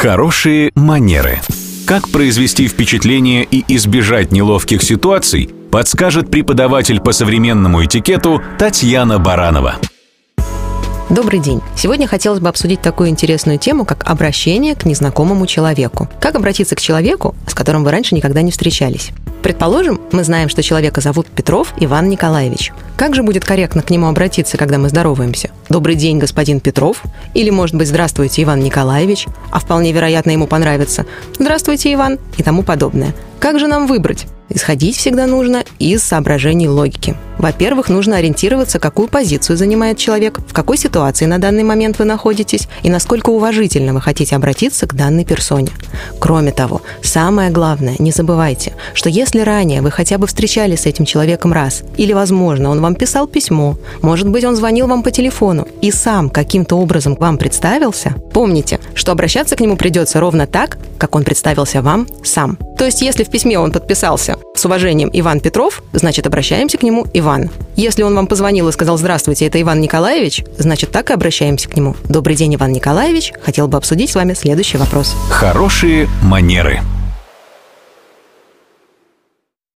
Хорошие манеры. Как произвести впечатление и избежать неловких ситуаций, подскажет преподаватель по современному этикету Татьяна Баранова. Добрый день. Сегодня хотелось бы обсудить такую интересную тему, как обращение к незнакомому человеку. Как обратиться к человеку, с которым вы раньше никогда не встречались? Предположим, мы знаем, что человека зовут Петров Иван Николаевич. Как же будет корректно к нему обратиться, когда мы здороваемся? Добрый день, господин Петров? Или, может быть, здравствуйте, Иван Николаевич? А вполне вероятно, ему понравится. Здравствуйте, Иван и тому подобное. Как же нам выбрать? Исходить всегда нужно из соображений логики. Во-первых, нужно ориентироваться, какую позицию занимает человек, в какой ситуации на данный момент вы находитесь и насколько уважительно вы хотите обратиться к данной персоне. Кроме того, самое главное, не забывайте, что если ранее вы хотя бы встречались с этим человеком раз, или, возможно, он вам писал письмо, может быть, он звонил вам по телефону и сам каким-то образом к вам представился, помните, что обращаться к нему придется ровно так, как он представился вам сам. То есть, если в письме он подписался с уважением Иван Петров, значит, обращаемся к нему Иван. Если он вам позвонил и сказал «Здравствуйте, это Иван Николаевич», значит, так и обращаемся к нему. Добрый день, Иван Николаевич. Хотел бы обсудить с вами следующий вопрос. Хорошие манеры.